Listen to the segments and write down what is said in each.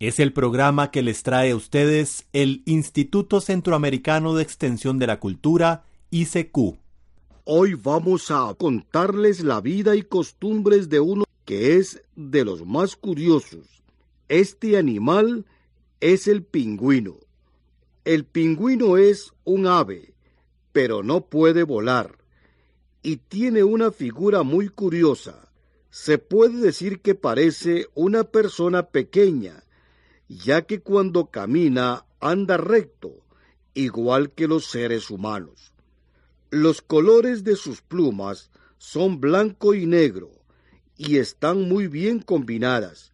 Es el programa que les trae a ustedes el Instituto Centroamericano de Extensión de la Cultura, ICQ. Hoy vamos a contarles la vida y costumbres de uno que es de los más curiosos. Este animal es el pingüino. El pingüino es un ave, pero no puede volar, y tiene una figura muy curiosa se puede decir que parece una persona pequeña, ya que cuando camina anda recto, igual que los seres humanos. Los colores de sus plumas son blanco y negro, y están muy bien combinadas.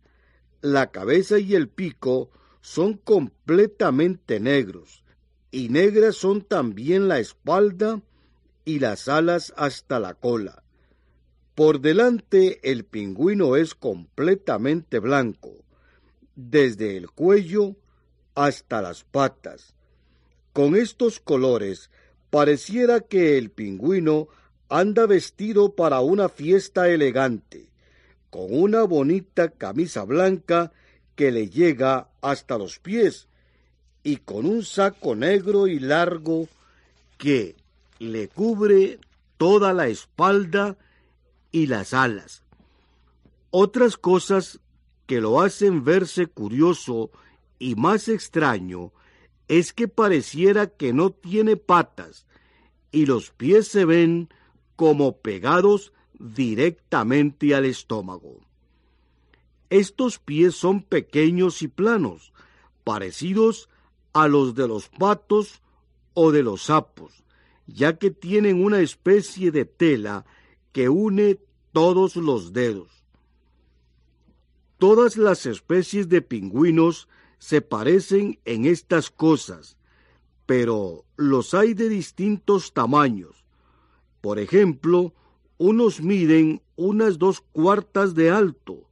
La cabeza y el pico son completamente negros, y negras son también la espalda y las alas hasta la cola. Por delante el pingüino es completamente blanco, desde el cuello hasta las patas. Con estos colores pareciera que el pingüino anda vestido para una fiesta elegante, con una bonita camisa blanca que le llega hasta los pies y con un saco negro y largo que le cubre toda la espalda y las alas. Otras cosas que lo hacen verse curioso y más extraño es que pareciera que no tiene patas y los pies se ven como pegados directamente al estómago. Estos pies son pequeños y planos, parecidos a los de los patos o de los sapos, ya que tienen una especie de tela que une todos los dedos. Todas las especies de pingüinos se parecen en estas cosas, pero los hay de distintos tamaños. Por ejemplo, unos miden unas dos cuartas de alto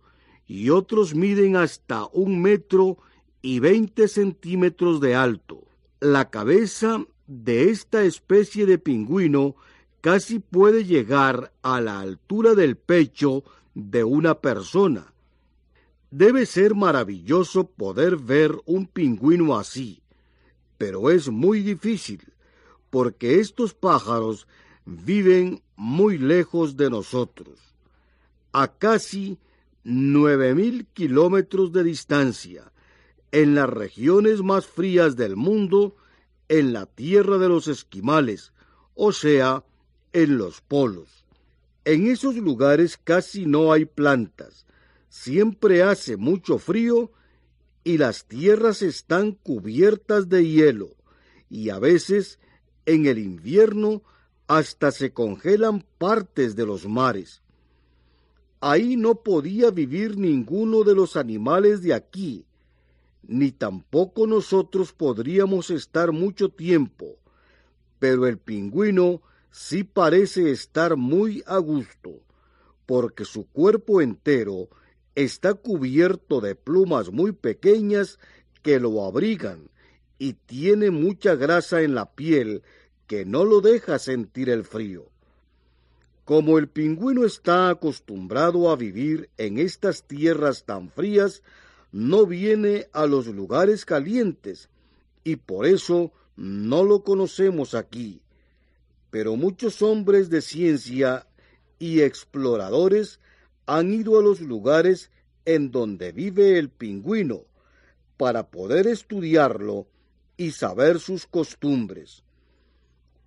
y otros miden hasta un metro y veinte centímetros de alto. La cabeza de esta especie de pingüino casi puede llegar a la altura del pecho de una persona. Debe ser maravilloso poder ver un pingüino así, pero es muy difícil, porque estos pájaros viven muy lejos de nosotros, a casi nueve mil kilómetros de distancia, en las regiones más frías del mundo, en la tierra de los esquimales, o sea, en los polos. En esos lugares casi no hay plantas, siempre hace mucho frío y las tierras están cubiertas de hielo y a veces en el invierno hasta se congelan partes de los mares. Ahí no podía vivir ninguno de los animales de aquí, ni tampoco nosotros podríamos estar mucho tiempo, pero el pingüino sí parece estar muy a gusto, porque su cuerpo entero está cubierto de plumas muy pequeñas que lo abrigan y tiene mucha grasa en la piel que no lo deja sentir el frío. Como el pingüino está acostumbrado a vivir en estas tierras tan frías, no viene a los lugares calientes y por eso no lo conocemos aquí pero muchos hombres de ciencia y exploradores han ido a los lugares en donde vive el pingüino para poder estudiarlo y saber sus costumbres.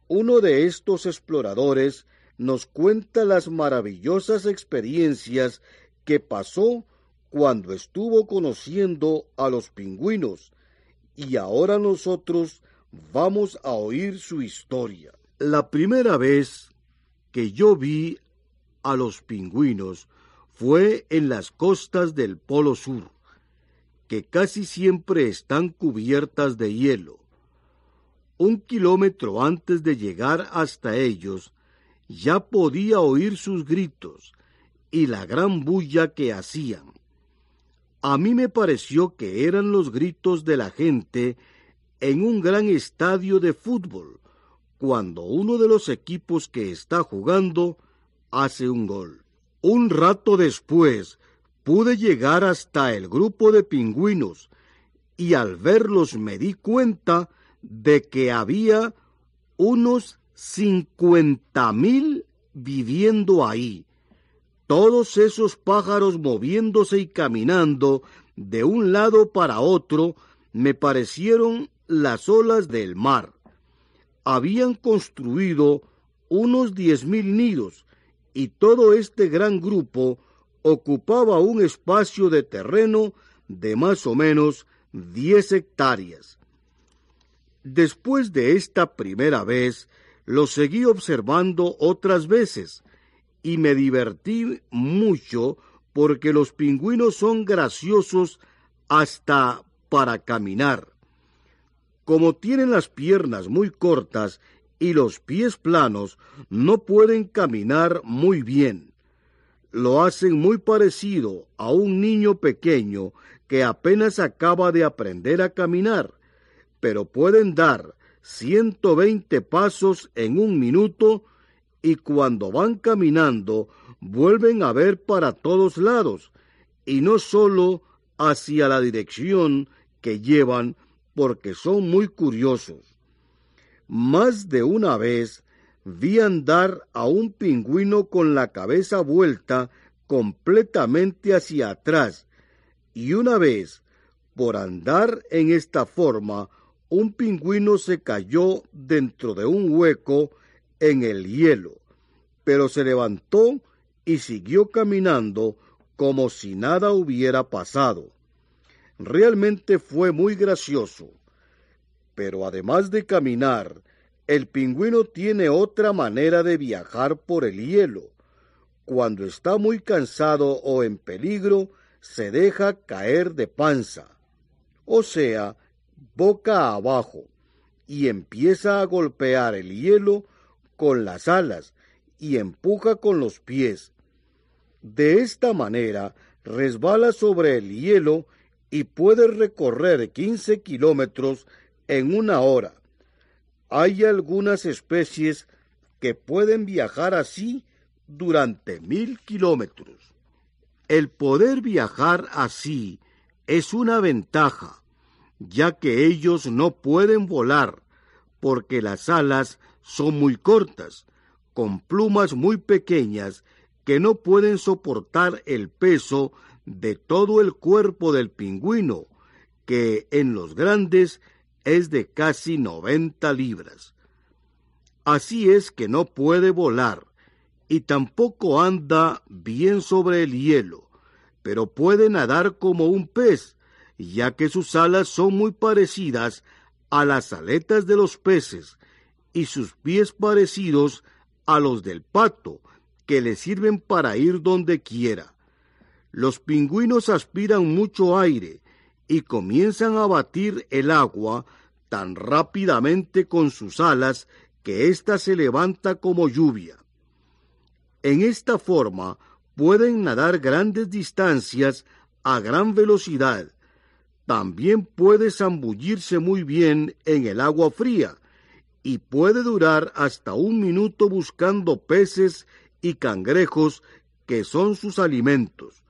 Uno de estos exploradores nos cuenta las maravillosas experiencias que pasó cuando estuvo conociendo a los pingüinos y ahora nosotros vamos a oír su historia. La primera vez que yo vi a los pingüinos fue en las costas del Polo Sur. que casi siempre están cubiertas de hielo. Un kilómetro antes de llegar hasta ellos, ya podía oír sus gritos y la gran bulla que hacían. A mí me pareció que eran los gritos de la gente en un gran estadio de fútbol, cuando uno de los equipos que está jugando hace un gol. Un rato después pude llegar hasta el grupo de pingüinos y al verlos me di cuenta de que había unos cincuenta mil viviendo ahí. Todos esos pájaros moviéndose y caminando de un lado para otro me parecieron las olas del mar. Habían construido unos diez mil nidos y todo este gran grupo ocupaba un espacio de terreno de más o menos diez hectáreas. Después de esta primera vez, lo seguí observando otras veces y me divertí mucho porque los pingüinos son graciosos hasta para caminar. Como tienen las piernas muy cortas y los pies planos, no pueden caminar muy bien. Lo hacen muy parecido a un niño pequeño que apenas acaba de aprender a caminar, pero pueden dar 120 pasos en un minuto y cuando van caminando vuelven a ver para todos lados y no sólo hacia la dirección que llevan porque son muy curiosos. Más de una vez vi andar a un pingüino con la cabeza vuelta completamente hacia atrás, y una vez, por andar en esta forma, un pingüino se cayó dentro de un hueco en el hielo, pero se levantó y siguió caminando como si nada hubiera pasado. Realmente fue muy gracioso. Pero además de caminar, el pingüino tiene otra manera de viajar por el hielo. Cuando está muy cansado o en peligro, se deja caer de panza, o sea, boca abajo, y empieza a golpear el hielo con las alas y empuja con los pies. De esta manera resbala sobre el hielo y puede recorrer 15 kilómetros en una hora. Hay algunas especies que pueden viajar así durante mil kilómetros. El poder viajar así es una ventaja, ya que ellos no pueden volar, porque las alas son muy cortas, con plumas muy pequeñas que no pueden soportar el peso de todo el cuerpo del pingüino, que en los grandes es de casi noventa libras. Así es que no puede volar, y tampoco anda bien sobre el hielo, pero puede nadar como un pez, ya que sus alas son muy parecidas a las aletas de los peces, y sus pies parecidos a los del pato, que le sirven para ir donde quiera. Los pingüinos aspiran mucho aire y comienzan a batir el agua tan rápidamente con sus alas que ésta se levanta como lluvia. En esta forma pueden nadar grandes distancias a gran velocidad. También puede zambullirse muy bien en el agua fría y puede durar hasta un minuto buscando peces y cangrejos que son sus alimentos.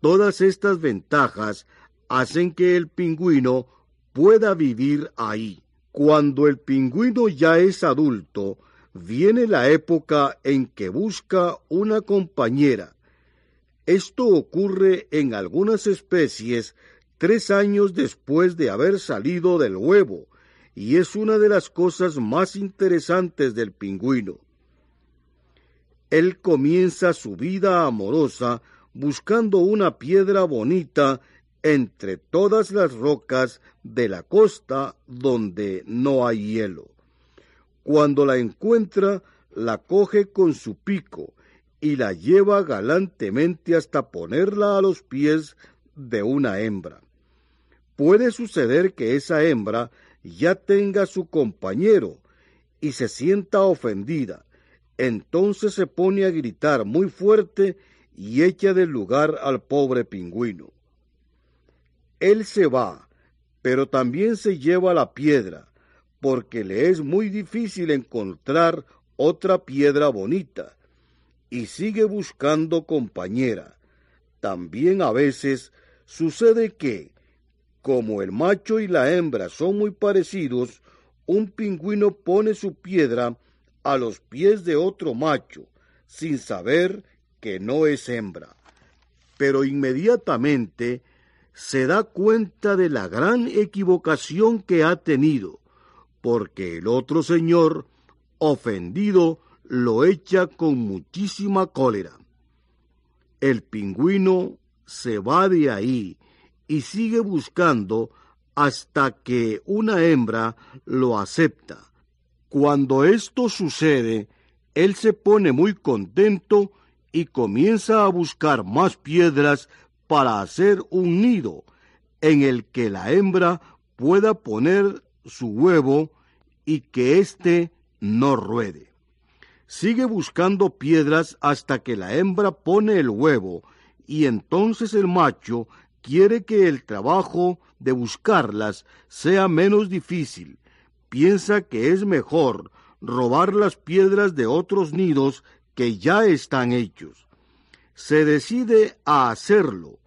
Todas estas ventajas hacen que el pingüino pueda vivir ahí. Cuando el pingüino ya es adulto, viene la época en que busca una compañera. Esto ocurre en algunas especies tres años después de haber salido del huevo, y es una de las cosas más interesantes del pingüino. Él comienza su vida amorosa buscando una piedra bonita entre todas las rocas de la costa donde no hay hielo. Cuando la encuentra, la coge con su pico y la lleva galantemente hasta ponerla a los pies de una hembra. puede suceder que esa hembra ya tenga su compañero y se sienta ofendida. Entonces se pone a gritar muy fuerte y echa del lugar al pobre pingüino. Él se va, pero también se lleva la piedra, porque le es muy difícil encontrar otra piedra bonita, y sigue buscando compañera. También a veces sucede que, como el macho y la hembra son muy parecidos, un pingüino pone su piedra a los pies de otro macho, sin saber que no es hembra. Pero inmediatamente se da cuenta de la gran equivocación que ha tenido, porque el otro señor, ofendido, lo echa con muchísima cólera. El pingüino se va de ahí y sigue buscando hasta que una hembra lo acepta. Cuando esto sucede, él se pone muy contento y comienza a buscar más piedras para hacer un nido en el que la hembra pueda poner su huevo y que éste no ruede. Sigue buscando piedras hasta que la hembra pone el huevo y entonces el macho quiere que el trabajo de buscarlas sea menos difícil. Piensa que es mejor robar las piedras de otros nidos que ya están hechos. Se decide a hacerlo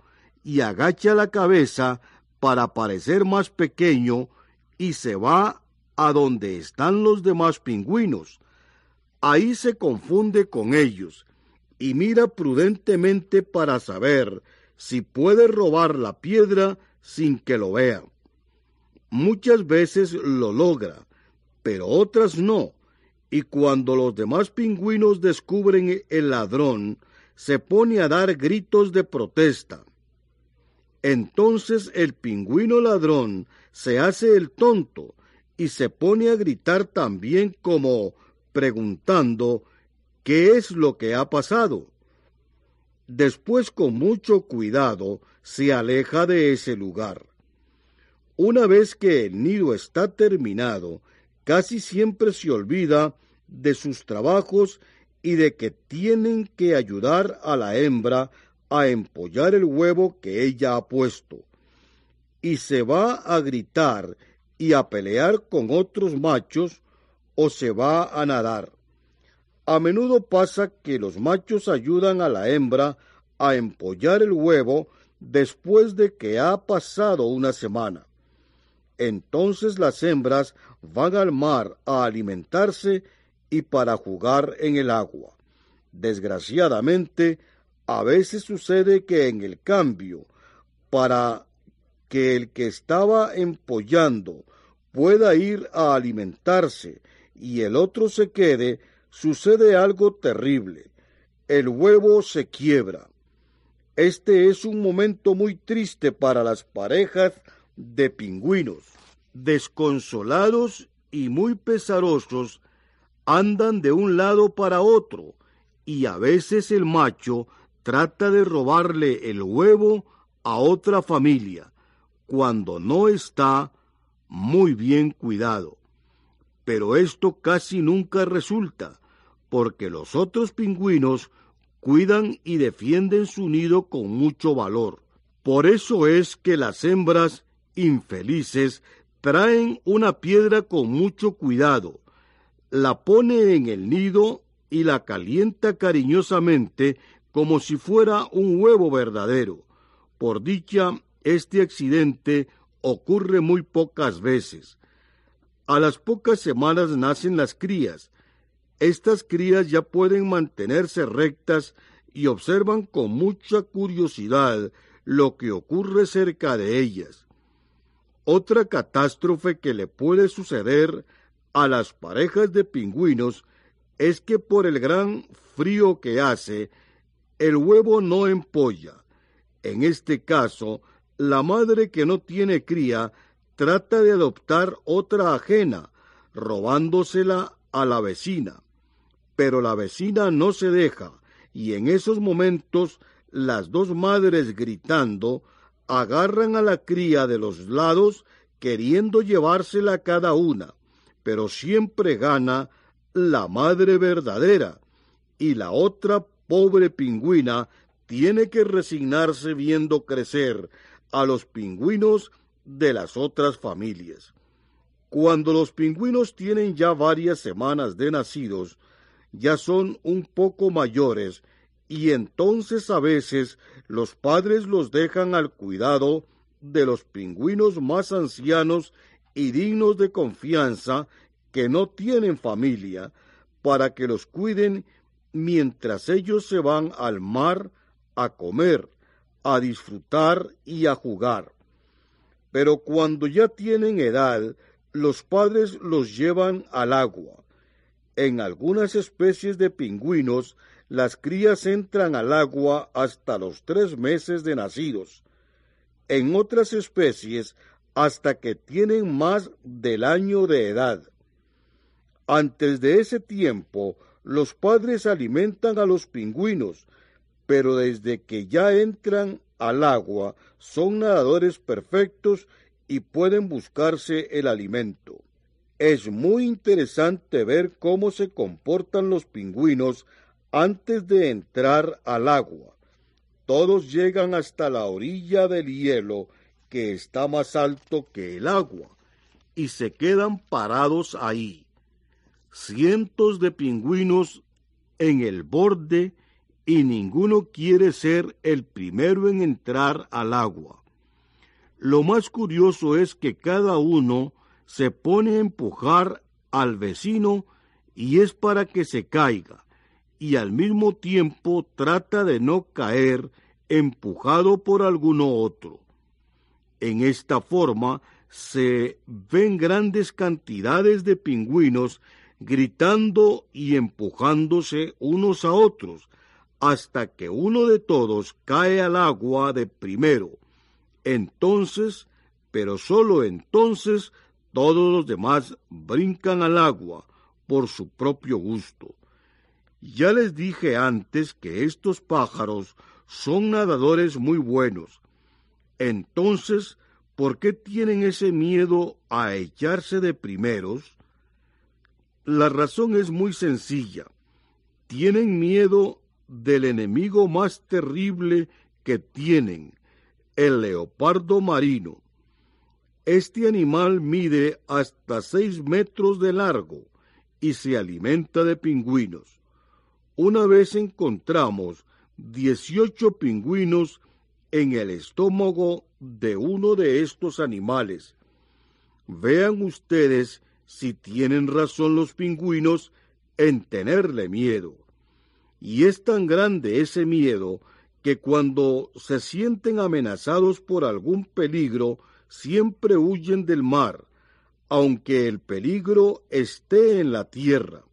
y agacha la cabeza para parecer más pequeño y se va a donde están los demás pingüinos. Ahí se confunde con ellos y mira prudentemente para saber si puede robar la piedra sin que lo vea. Muchas veces lo logra, pero otras no, y cuando los demás pingüinos descubren el ladrón, se pone a dar gritos de protesta. Entonces el pingüino ladrón se hace el tonto y se pone a gritar también como preguntando qué es lo que ha pasado. Después con mucho cuidado se aleja de ese lugar. Una vez que el nido está terminado, casi siempre se olvida de sus trabajos y de que tienen que ayudar a la hembra a empollar el huevo que ella ha puesto. Y se va a gritar y a pelear con otros machos o se va a nadar. A menudo pasa que los machos ayudan a la hembra a empollar el huevo después de que ha pasado una semana. Entonces las hembras van al mar a alimentarse y para jugar en el agua. Desgraciadamente, a veces sucede que en el cambio, para que el que estaba empollando pueda ir a alimentarse y el otro se quede, sucede algo terrible. El huevo se quiebra. Este es un momento muy triste para las parejas de pingüinos. Desconsolados y muy pesarosos, andan de un lado para otro, y a veces el macho trata de robarle el huevo a otra familia, cuando no está muy bien cuidado. Pero esto casi nunca resulta, porque los otros pingüinos cuidan y defienden su nido con mucho valor. Por eso es que las hembras infelices traen una piedra con mucho cuidado, la pone en el nido y la calienta cariñosamente como si fuera un huevo verdadero. Por dicha, este accidente ocurre muy pocas veces. A las pocas semanas nacen las crías. Estas crías ya pueden mantenerse rectas y observan con mucha curiosidad lo que ocurre cerca de ellas. Otra catástrofe que le puede suceder a las parejas de pingüinos es que por el gran frío que hace, el huevo no empolla. En este caso, la madre que no tiene cría trata de adoptar otra ajena, robándosela a la vecina. Pero la vecina no se deja, y en esos momentos las dos madres gritando agarran a la cría de los lados queriendo llevársela cada una, pero siempre gana la madre verdadera y la otra pobre pingüina tiene que resignarse viendo crecer a los pingüinos de las otras familias. Cuando los pingüinos tienen ya varias semanas de nacidos, ya son un poco mayores y entonces a veces los padres los dejan al cuidado de los pingüinos más ancianos y dignos de confianza que no tienen familia, para que los cuiden mientras ellos se van al mar a comer, a disfrutar y a jugar. Pero cuando ya tienen edad, los padres los llevan al agua. En algunas especies de pingüinos, las crías entran al agua hasta los tres meses de nacidos. En otras especies, hasta que tienen más del año de edad. Antes de ese tiempo, los padres alimentan a los pingüinos, pero desde que ya entran al agua son nadadores perfectos y pueden buscarse el alimento. Es muy interesante ver cómo se comportan los pingüinos antes de entrar al agua. Todos llegan hasta la orilla del hielo que está más alto que el agua y se quedan parados ahí. Cientos de pingüinos en el borde y ninguno quiere ser el primero en entrar al agua. Lo más curioso es que cada uno se pone a empujar al vecino y es para que se caiga, y al mismo tiempo trata de no caer empujado por alguno otro. En esta forma se ven grandes cantidades de pingüinos gritando y empujándose unos a otros, hasta que uno de todos cae al agua de primero. Entonces, pero sólo entonces, todos los demás brincan al agua por su propio gusto. Ya les dije antes que estos pájaros son nadadores muy buenos. Entonces, ¿por qué tienen ese miedo a echarse de primeros? La razón es muy sencilla. Tienen miedo del enemigo más terrible que tienen, el leopardo marino. Este animal mide hasta seis metros de largo y se alimenta de pingüinos. Una vez encontramos dieciocho pingüinos en el estómago de uno de estos animales. Vean ustedes si tienen razón los pingüinos en tenerle miedo. Y es tan grande ese miedo que cuando se sienten amenazados por algún peligro, siempre huyen del mar, aunque el peligro esté en la tierra.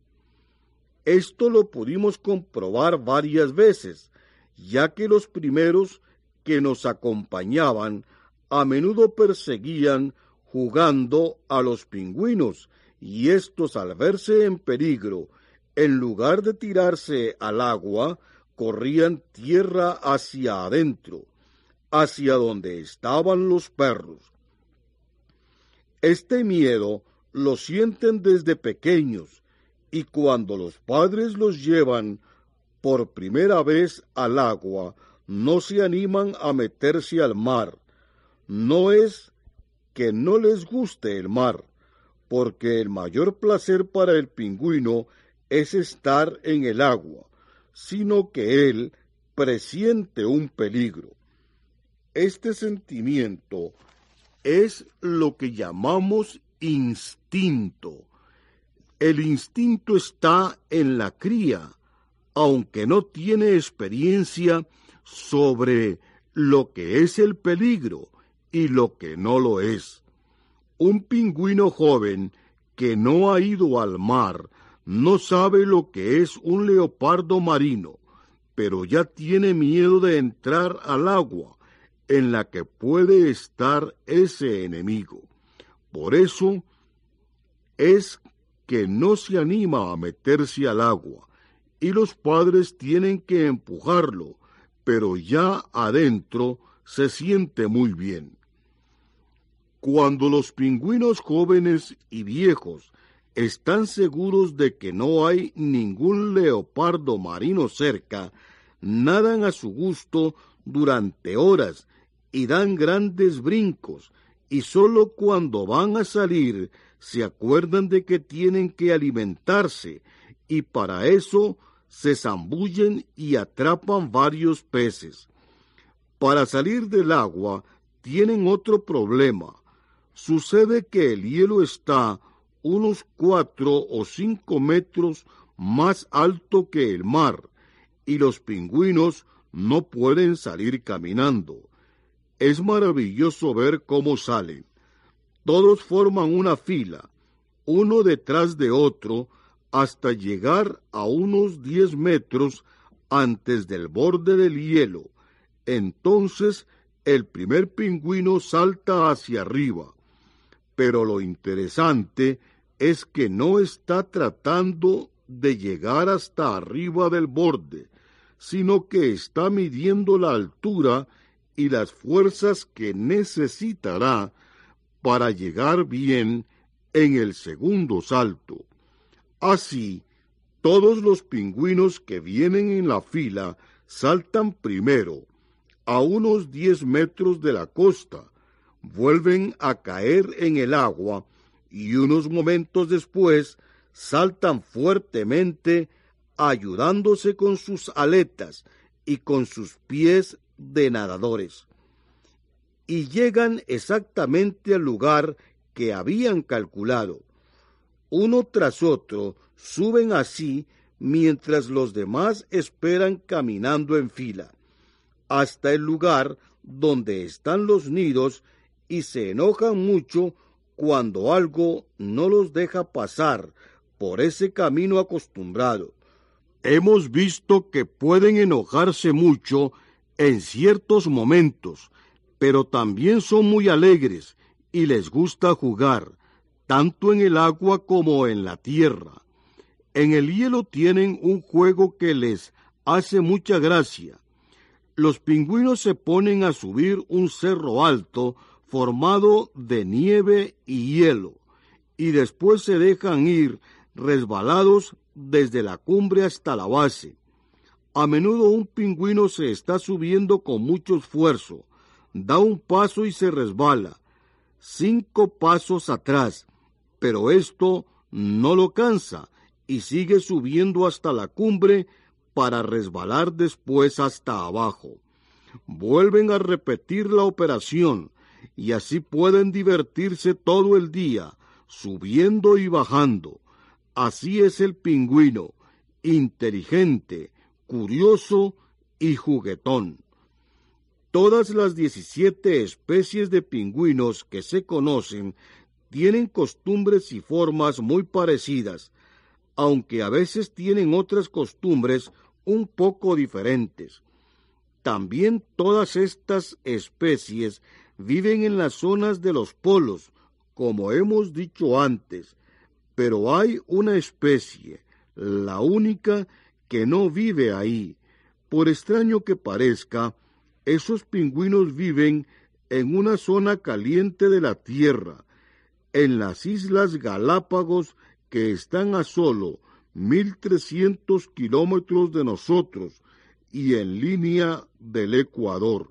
Esto lo pudimos comprobar varias veces, ya que los primeros que nos acompañaban a menudo perseguían jugando a los pingüinos, y estos al verse en peligro en lugar de tirarse al agua, corrían tierra hacia adentro, hacia donde estaban los perros. Este miedo lo sienten desde pequeños y cuando los padres los llevan por primera vez al agua, no se animan a meterse al mar. No es que no les guste el mar, porque el mayor placer para el pingüino es estar en el agua, sino que él presiente un peligro. Este sentimiento es lo que llamamos instinto. El instinto está en la cría, aunque no tiene experiencia sobre lo que es el peligro y lo que no lo es. Un pingüino joven que no ha ido al mar no sabe lo que es un leopardo marino, pero ya tiene miedo de entrar al agua en la que puede estar ese enemigo. Por eso es que no se anima a meterse al agua, y los padres tienen que empujarlo, pero ya adentro se siente muy bien. Cuando los pingüinos jóvenes y viejos están seguros de que no hay ningún leopardo marino cerca, nadan a su gusto durante horas y dan grandes brincos, y sólo cuando van a salir se acuerdan de que tienen que alimentarse, y para eso se zambullen y atrapan varios peces. Para salir del agua tienen otro problema. Sucede que el hielo está unos cuatro o cinco metros más alto que el mar, y los pingüinos no pueden salir caminando. Es maravilloso ver cómo salen. Todos forman una fila, uno detrás de otro, hasta llegar a unos diez metros antes del borde del hielo. Entonces el primer pingüino salta hacia arriba. Pero lo interesante es que no está tratando de llegar hasta arriba del borde, sino que está midiendo la altura y las fuerzas que necesitará para llegar bien en el segundo salto. Así, todos los pingüinos que vienen en la fila saltan primero a unos diez metros de la costa, vuelven a caer en el agua y unos momentos después saltan fuertemente ayudándose con sus aletas y con sus pies de nadadores. Y llegan exactamente al lugar que habían calculado uno tras otro, suben así mientras los demás esperan caminando en fila, hasta el lugar donde están los nidos y se enojan mucho cuando algo no los deja pasar por ese camino acostumbrado. Hemos visto que pueden enojarse mucho en ciertos momentos, pero también son muy alegres y les gusta jugar tanto en el agua como en la tierra. En el hielo tienen un juego que les hace mucha gracia. Los pingüinos se ponen a subir un cerro alto formado de nieve y hielo, y después se dejan ir resbalados desde la cumbre hasta la base. A menudo un pingüino se está subiendo con mucho esfuerzo, da un paso y se resbala, cinco pasos atrás, pero esto no lo cansa y sigue subiendo hasta la cumbre para resbalar después hasta abajo. Vuelven a repetir la operación y así pueden divertirse todo el día, subiendo y bajando. Así es el pingüino, inteligente, curioso y juguetón. Todas las diecisiete especies de pingüinos que se conocen tienen costumbres y formas muy parecidas, aunque a veces tienen otras costumbres un poco diferentes. También todas estas especies viven en las zonas de los polos, como hemos dicho antes, pero hay una especie, la única, que no vive ahí. Por extraño que parezca, esos pingüinos viven en una zona caliente de la Tierra, en las Islas Galápagos que están a solo 1.300 kilómetros de nosotros y en línea del Ecuador.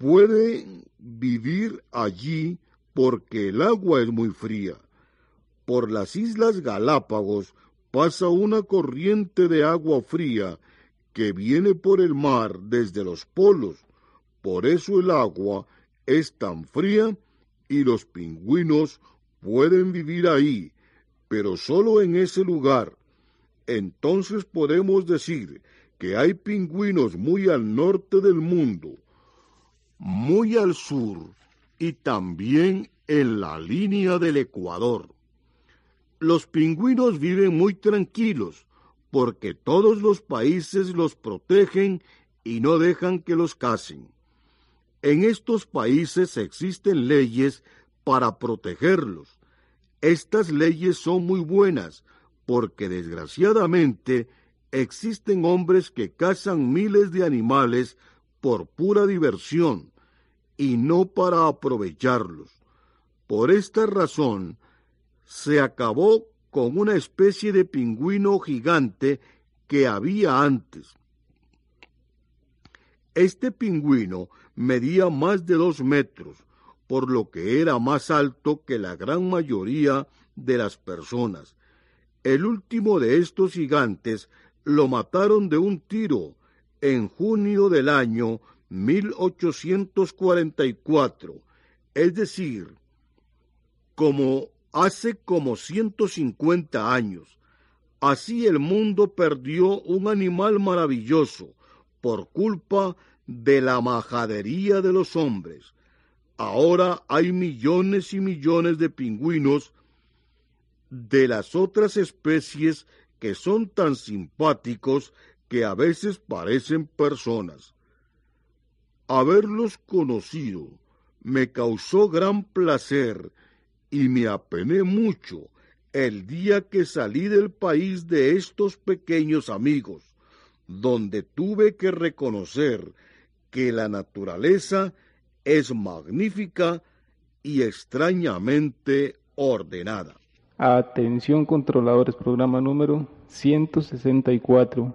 Pueden vivir allí porque el agua es muy fría. Por las Islas Galápagos pasa una corriente de agua fría que viene por el mar desde los polos. Por eso el agua es tan fría y los pingüinos pueden vivir ahí, pero solo en ese lugar. Entonces podemos decir que hay pingüinos muy al norte del mundo, muy al sur y también en la línea del Ecuador. Los pingüinos viven muy tranquilos porque todos los países los protegen y no dejan que los casen. En estos países existen leyes para protegerlos. Estas leyes son muy buenas porque desgraciadamente existen hombres que cazan miles de animales por pura diversión y no para aprovecharlos. Por esta razón, se acabó con una especie de pingüino gigante que había antes. Este pingüino medía más de dos metros, por lo que era más alto que la gran mayoría de las personas. El último de estos gigantes lo mataron de un tiro en junio del año 1844, es decir, como hace como 150 años. Así el mundo perdió un animal maravilloso por culpa de la majadería de los hombres. Ahora hay millones y millones de pingüinos de las otras especies que son tan simpáticos que a veces parecen personas. Haberlos conocido me causó gran placer y me apené mucho el día que salí del país de estos pequeños amigos, donde tuve que reconocer que la naturaleza es magnífica y extrañamente ordenada. Atención controladores, programa número 164.